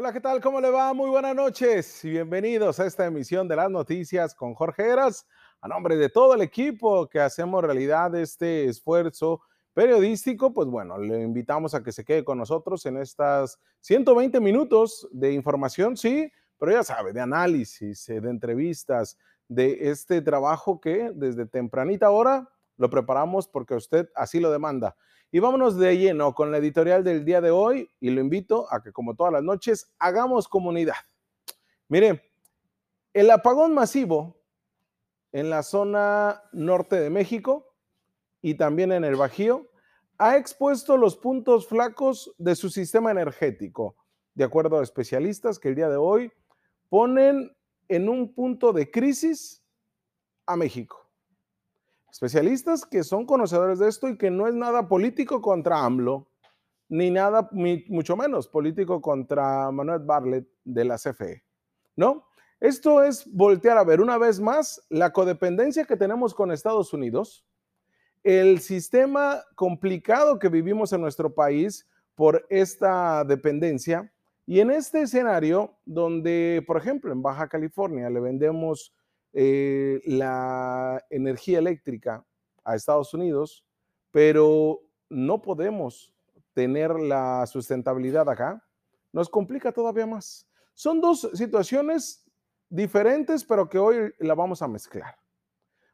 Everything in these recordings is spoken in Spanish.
Hola, ¿qué tal? ¿Cómo le va? Muy buenas noches y bienvenidos a esta emisión de las noticias con Jorge Heras. A nombre de todo el equipo que hacemos realidad este esfuerzo periodístico, pues bueno, le invitamos a que se quede con nosotros en estas 120 minutos de información, sí, pero ya sabe, de análisis, eh, de entrevistas, de este trabajo que desde tempranita hora lo preparamos porque usted así lo demanda. Y vámonos de lleno con la editorial del día de hoy y lo invito a que como todas las noches hagamos comunidad. Mire, el apagón masivo en la zona norte de México y también en el Bajío ha expuesto los puntos flacos de su sistema energético, de acuerdo a especialistas que el día de hoy ponen en un punto de crisis a México. Especialistas que son conocedores de esto y que no es nada político contra AMLO, ni nada, mucho menos político contra Manuel Barlet de la CFE. ¿No? Esto es voltear a ver una vez más la codependencia que tenemos con Estados Unidos, el sistema complicado que vivimos en nuestro país por esta dependencia. Y en este escenario, donde, por ejemplo, en Baja California le vendemos eh, la energía eléctrica a Estados Unidos, pero no podemos tener la sustentabilidad acá, nos complica todavía más. Son dos situaciones diferentes, pero que hoy la vamos a mezclar.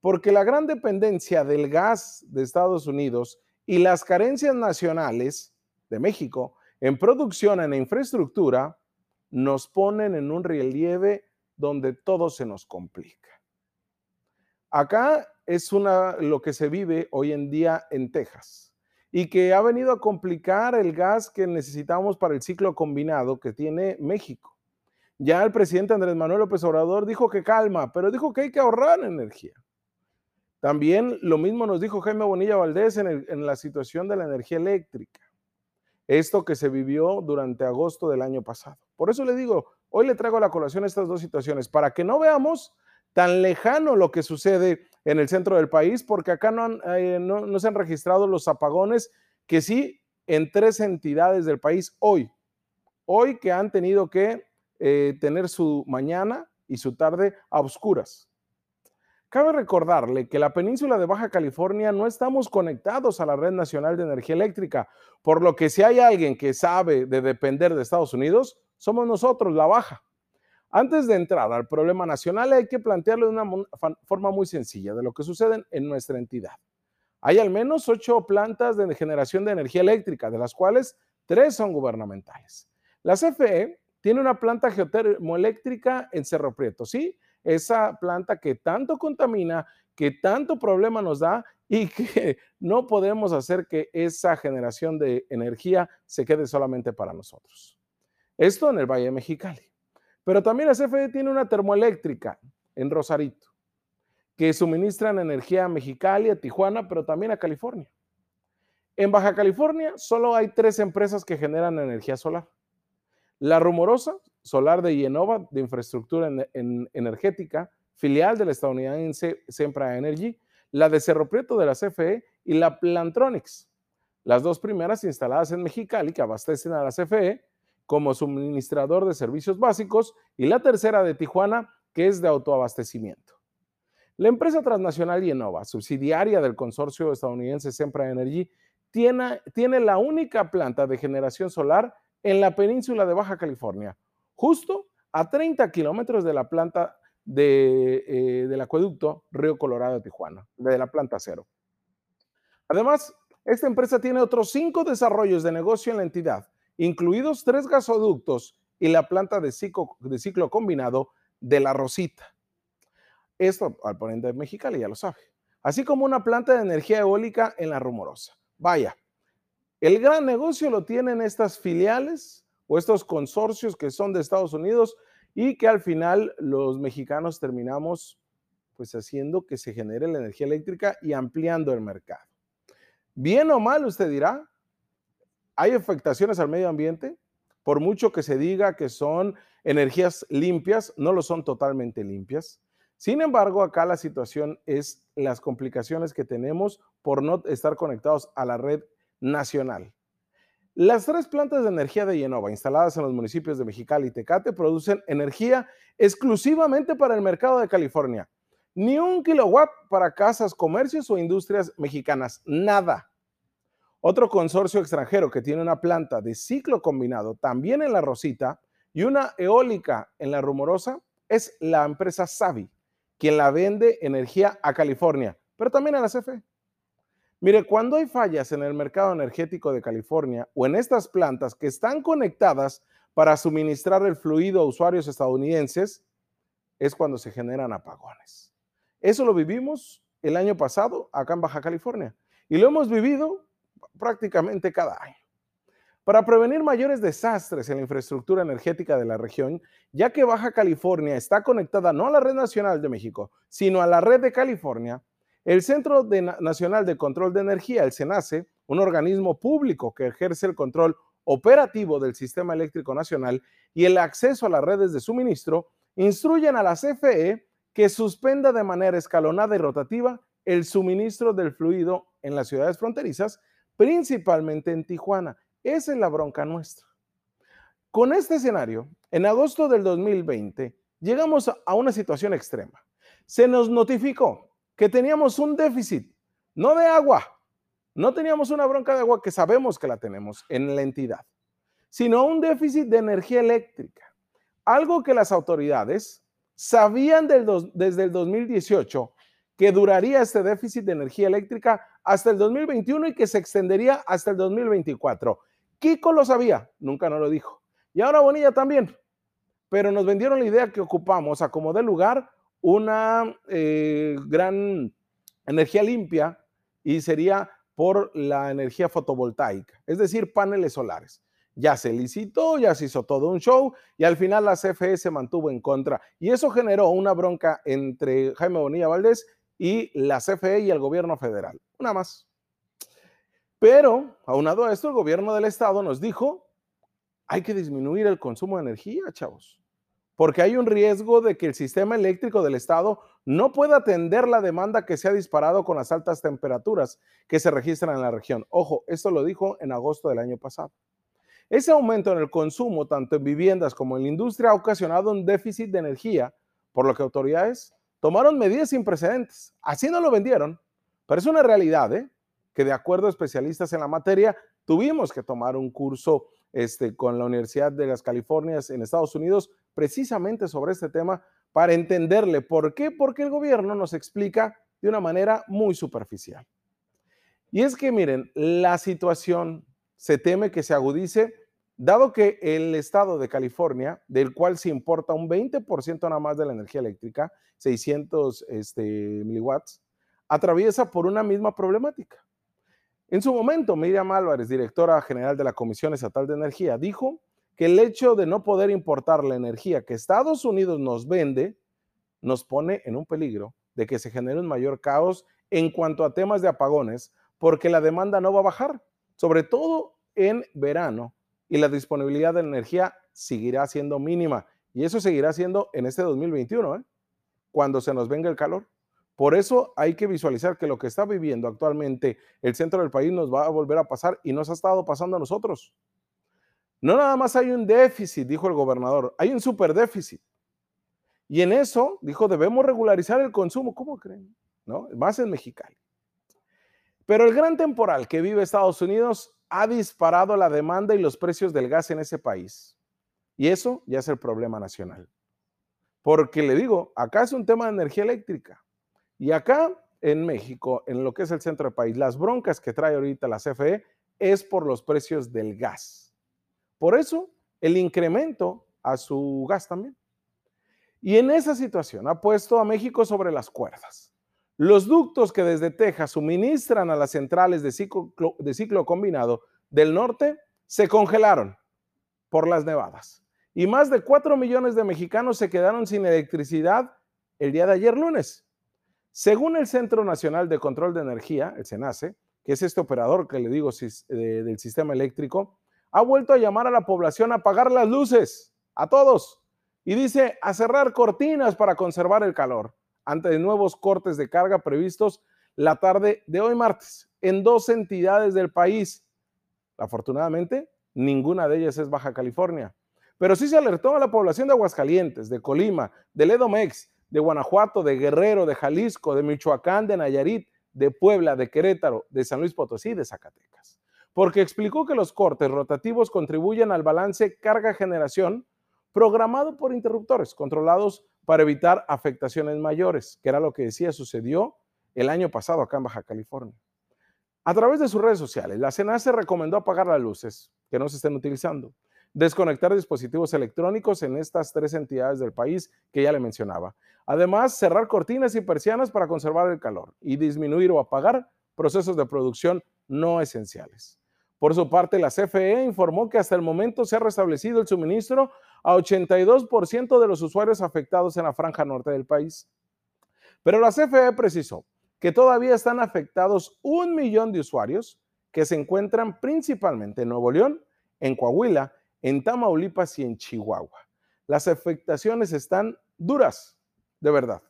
Porque la gran dependencia del gas de Estados Unidos y las carencias nacionales de México en producción, en infraestructura, nos ponen en un relieve donde todo se nos complica. Acá es una, lo que se vive hoy en día en Texas y que ha venido a complicar el gas que necesitamos para el ciclo combinado que tiene México. Ya el presidente Andrés Manuel López Obrador dijo que calma, pero dijo que hay que ahorrar energía. También lo mismo nos dijo Jaime Bonilla Valdés en, en la situación de la energía eléctrica. Esto que se vivió durante agosto del año pasado. Por eso le digo, Hoy le traigo a la colación estas dos situaciones para que no veamos tan lejano lo que sucede en el centro del país, porque acá no, eh, no, se han registrado los apagones que sí en tres entidades del país hoy, hoy que han tenido que eh, tener su mañana y su tarde a oscuras. Cabe recordarle que la península de Baja California no estamos conectados a la red nacional de energía eléctrica, por lo que si hay alguien que sabe de depender de Estados Unidos, somos nosotros, la baja. Antes de entrar al problema nacional, hay que plantearlo de una forma muy sencilla de lo que sucede en nuestra entidad. Hay al menos ocho plantas de generación de energía eléctrica, de las cuales tres son gubernamentales. La CFE tiene una planta geotermoeléctrica en Cerro Prieto, ¿sí? Esa planta que tanto contamina, que tanto problema nos da y que no podemos hacer que esa generación de energía se quede solamente para nosotros. Esto en el Valle de Mexicali. Pero también la CFE tiene una termoeléctrica en Rosarito, que suministran energía a Mexicali, a Tijuana, pero también a California. En Baja California solo hay tres empresas que generan energía solar. La Rumorosa, solar de Yenova, de infraestructura energética, filial de la estadounidense Sempra Energy, la de Cerro Prieto de la CFE y la Plantronics. Las dos primeras instaladas en Mexicali, que abastecen a la CFE, como suministrador de servicios básicos y la tercera de Tijuana, que es de autoabastecimiento. La empresa transnacional Yenova, subsidiaria del consorcio estadounidense Sempra Energy, tiene, la única planta de generación solar en la península de Baja California, justo a 30 kilómetros de la planta eh, del acueducto Río Colorado de Tijuana, de la planta cero. Además, esta empresa tiene otros cinco desarrollos de negocio en la entidad, incluidos tres gasoductos y la planta de ciclo, de ciclo combinado de La Rosita. Esto al ponente de Mexicali ya lo sabe. Así como una planta de energía eólica en La Rumorosa. Vaya, el gran negocio lo tienen estas filiales o estos consorcios que son de Estados Unidos y que al final los mexicanos terminamos pues haciendo que se genere la energía eléctrica y ampliando el mercado. Bien o mal, usted dirá, hay afectaciones al medio ambiente, por mucho que se diga que son energías limpias, no lo son totalmente limpias. Sin embargo, acá la situación es las complicaciones que tenemos por no estar conectados a la red nacional. Las tres plantas de energía de Yenova instaladas en los municipios de Mexicali y Tecate producen energía exclusivamente para el mercado de California. Ni un kilowatt para casas, comercios o industrias mexicanas. Nada. Otro consorcio extranjero que tiene una planta de ciclo combinado también en La Rosita y una eólica en La Rumorosa es la empresa Savi, quien la vende energía a California, pero también a la CFE. Mire, cuando hay fallas en el mercado energético de California o en estas plantas que están conectadas para suministrar el fluido a usuarios estadounidenses, es cuando se generan apagones. Eso lo vivimos el año pasado acá en Baja California y lo hemos vivido prácticamente cada año. Para prevenir mayores desastres en la infraestructura energética de la región, ya que Baja California está conectada no a la red nacional de México, sino a la red de California, el Centro Nacional de Control de Energía, el CENACE, un organismo público que ejerce el control operativo del sistema eléctrico nacional y el acceso a las redes de suministro, instruyen a la CFE que suspenda de manera escalonada y rotativa el suministro del fluido en las ciudades fronterizas, principalmente en Tijuana. Esa es la bronca nuestra. Con este escenario, en agosto del 2020, llegamos a una situación extrema. Se nos notificó que teníamos un déficit, no de agua, no teníamos una bronca de agua que sabemos que la tenemos en la entidad, sino un déficit de energía eléctrica. Algo que las autoridades sabían desde el 2018 que duraría este déficit de energía eléctrica hasta el 2021 y que se extendería hasta el 2024. Kiko lo sabía, nunca nos lo dijo. Y ahora Bonilla también. Pero nos vendieron la idea que ocupamos a como de lugar una eh, gran energía limpia y sería por la energía fotovoltaica, es decir, paneles solares. Ya se licitó, ya se hizo todo un show y al final la CFE se mantuvo en contra. Y eso generó una bronca entre Jaime Bonilla Valdés y la CFE y el gobierno federal. Una más. Pero, aunado a esto, el gobierno del estado nos dijo, hay que disminuir el consumo de energía, chavos porque hay un riesgo de que el sistema eléctrico del Estado no pueda atender la demanda que se ha disparado con las altas temperaturas que se registran en la región. Ojo, esto lo dijo en agosto del año pasado. Ese aumento en el consumo, tanto en viviendas como en la industria, ha ocasionado un déficit de energía, por lo que autoridades tomaron medidas sin precedentes. Así no lo vendieron, pero es una realidad, ¿eh? que de acuerdo a especialistas en la materia, tuvimos que tomar un curso este, con la Universidad de las Californias en Estados Unidos precisamente sobre este tema para entenderle. ¿Por qué? Porque el gobierno nos explica de una manera muy superficial. Y es que miren, la situación se teme que se agudice, dado que el estado de California, del cual se importa un 20% nada más de la energía eléctrica, 600 este, miliwatts, atraviesa por una misma problemática. En su momento, Miriam Álvarez, directora general de la Comisión Estatal de Energía, dijo que el hecho de no poder importar la energía que Estados Unidos nos vende nos pone en un peligro de que se genere un mayor caos en cuanto a temas de apagones, porque la demanda no va a bajar, sobre todo en verano, y la disponibilidad de energía seguirá siendo mínima. Y eso seguirá siendo en este 2021, ¿eh? cuando se nos venga el calor. Por eso hay que visualizar que lo que está viviendo actualmente el centro del país nos va a volver a pasar y nos ha estado pasando a nosotros. No nada más hay un déficit, dijo el gobernador, hay un superdéficit. Y en eso, dijo, debemos regularizar el consumo. ¿Cómo creen? ¿No? Más en Mexicali. Pero el gran temporal que vive Estados Unidos ha disparado la demanda y los precios del gas en ese país. Y eso ya es el problema nacional. Porque le digo, acá es un tema de energía eléctrica. Y acá en México, en lo que es el centro del país, las broncas que trae ahorita la CFE es por los precios del gas. Por eso, el incremento a su gas también. Y en esa situación ha puesto a México sobre las cuerdas. Los ductos que desde Texas suministran a las centrales de ciclo, combinado del norte se congelaron por las nevadas. Y más de 4 millones de mexicanos se quedaron sin electricidad el día de ayer lunes. Según el Centro Nacional de Control de Energía, el CENACE, que es este operador que le digo del sistema eléctrico, ha vuelto a llamar a la población a apagar las luces, a todos, y dice a cerrar cortinas para conservar el calor, ante nuevos cortes de carga previstos la tarde de hoy martes en dos entidades del país. Afortunadamente, ninguna de ellas es Baja California. Pero sí se alertó a la población de Aguascalientes, de Colima, de Ledomex, de Guanajuato, de Guerrero, de Jalisco, de Michoacán, de Nayarit, de Puebla, de Querétaro, de San Luis Potosí de Zacatecas. Porque explicó que los cortes rotativos contribuyen al balance carga-generación programado por interruptores controlados para evitar afectaciones mayores, que era lo que decía sucedió el año pasado acá en Baja California. A través de sus redes sociales, la se recomendó apagar las luces que no se estén utilizando, desconectar dispositivos electrónicos en estas tres entidades del país que ya le mencionaba. Además, cerrar cortinas y persianas para conservar el calor y disminuir o apagar procesos de producción no esenciales. Por su parte, la CFE informó que hasta el momento se ha restablecido el suministro a 82% de los usuarios afectados en la franja norte del país. Pero la CFE precisó que todavía están afectados un millón de usuarios que se encuentran principalmente en Nuevo León, en Coahuila, en Tamaulipas y en Chihuahua. Las afectaciones están duras, de verdad.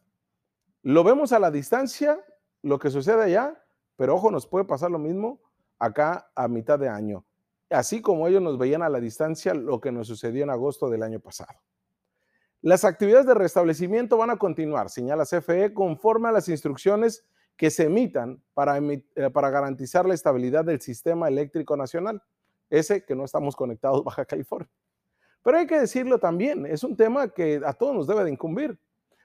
Lo vemos a la distancia, lo que sucede allá, pero ojo, nos puede pasar lo mismo acá a mitad de año, así como ellos nos veían a la distancia lo que nos sucedió en agosto del año pasado. Las actividades de restablecimiento van a continuar, señala CFE, conforme a las instrucciones que se emitan para, eh, para garantizar la estabilidad del sistema eléctrico nacional, ese que no estamos conectados Baja California. Pero hay que decirlo también, es un tema que a todos nos debe de incumbir,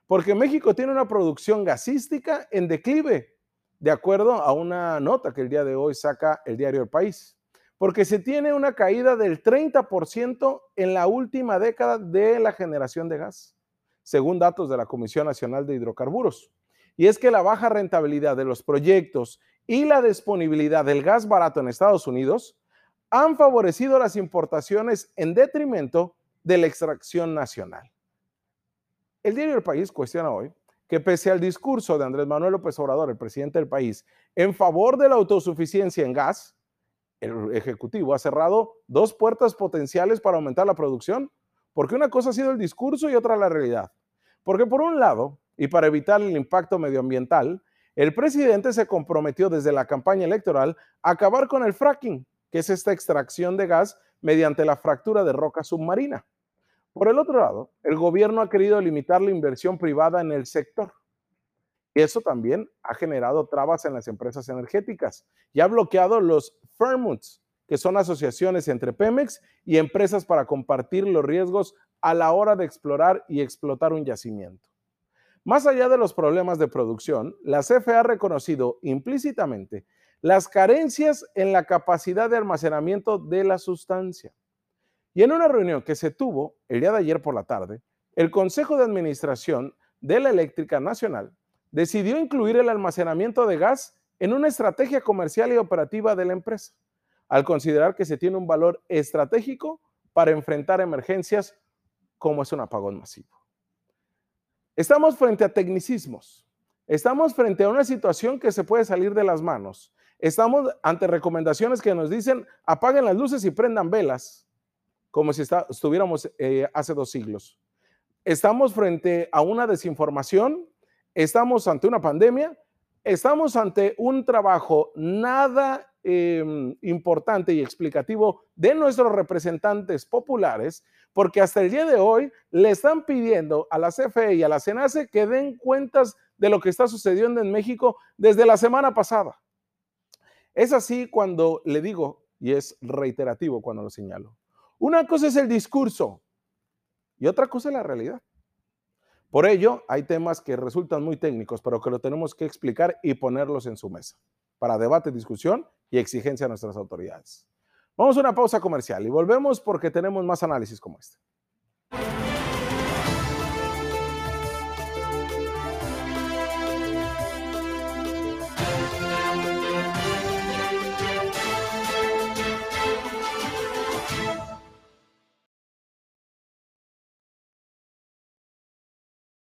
porque México tiene una producción gasística en declive de acuerdo a una nota que el día de hoy saca el diario El País, porque se tiene una caída del 30% en la última década de la generación de gas, según datos de la Comisión Nacional de Hidrocarburos. Y es que la baja rentabilidad de los proyectos y la disponibilidad del gas barato en Estados Unidos han favorecido las importaciones en detrimento de la extracción nacional. El diario El País cuestiona hoy que pese al discurso de Andrés Manuel López Obrador, el presidente del país, en favor de la autosuficiencia en gas, el Ejecutivo ha cerrado dos puertas potenciales para aumentar la producción, porque una cosa ha sido el discurso y otra la realidad. Porque por un lado, y para evitar el impacto medioambiental, el presidente se comprometió desde la campaña electoral a acabar con el fracking, que es esta extracción de gas mediante la fractura de roca submarina. Por el otro lado, el gobierno ha querido limitar la inversión privada en el sector. Y eso también ha generado trabas en las empresas energéticas y ha bloqueado los Fairmonts, que son asociaciones entre Pemex y empresas para compartir los riesgos a la hora de explorar y explotar un yacimiento. Más allá de los problemas de producción, la CFE ha reconocido implícitamente las carencias en la capacidad de almacenamiento de la sustancia. Y en una reunión que se tuvo el día de ayer por la tarde, el Consejo de Administración de la Eléctrica Nacional decidió incluir el almacenamiento de gas en una estrategia comercial y operativa de la empresa, al considerar que se tiene un valor estratégico para enfrentar emergencias como es un apagón masivo. Estamos frente a tecnicismos, estamos frente a una situación que se puede salir de las manos, estamos ante recomendaciones que nos dicen apaguen las luces y prendan velas, como si estuviéramos eh, hace dos siglos. Estamos frente a una desinformación, estamos ante una pandemia, estamos ante un trabajo nada em, importante y explicativo de nuestros representantes populares, porque hasta el día de hoy le están pidiendo a la CFE y a la CENACE que den cuentas de lo que está sucediendo en México desde la semana pasada. Es así cuando le digo, y es reiterativo cuando lo señalo, una cosa es el discurso y otra cosa es la realidad. Por ello, hay temas que resultan muy técnicos, pero que lo tenemos que explicar y ponerlos en su mesa para debate, discusión y exigencia a nuestras autoridades. Vamos a una pausa comercial y volvemos porque tenemos más análisis como este.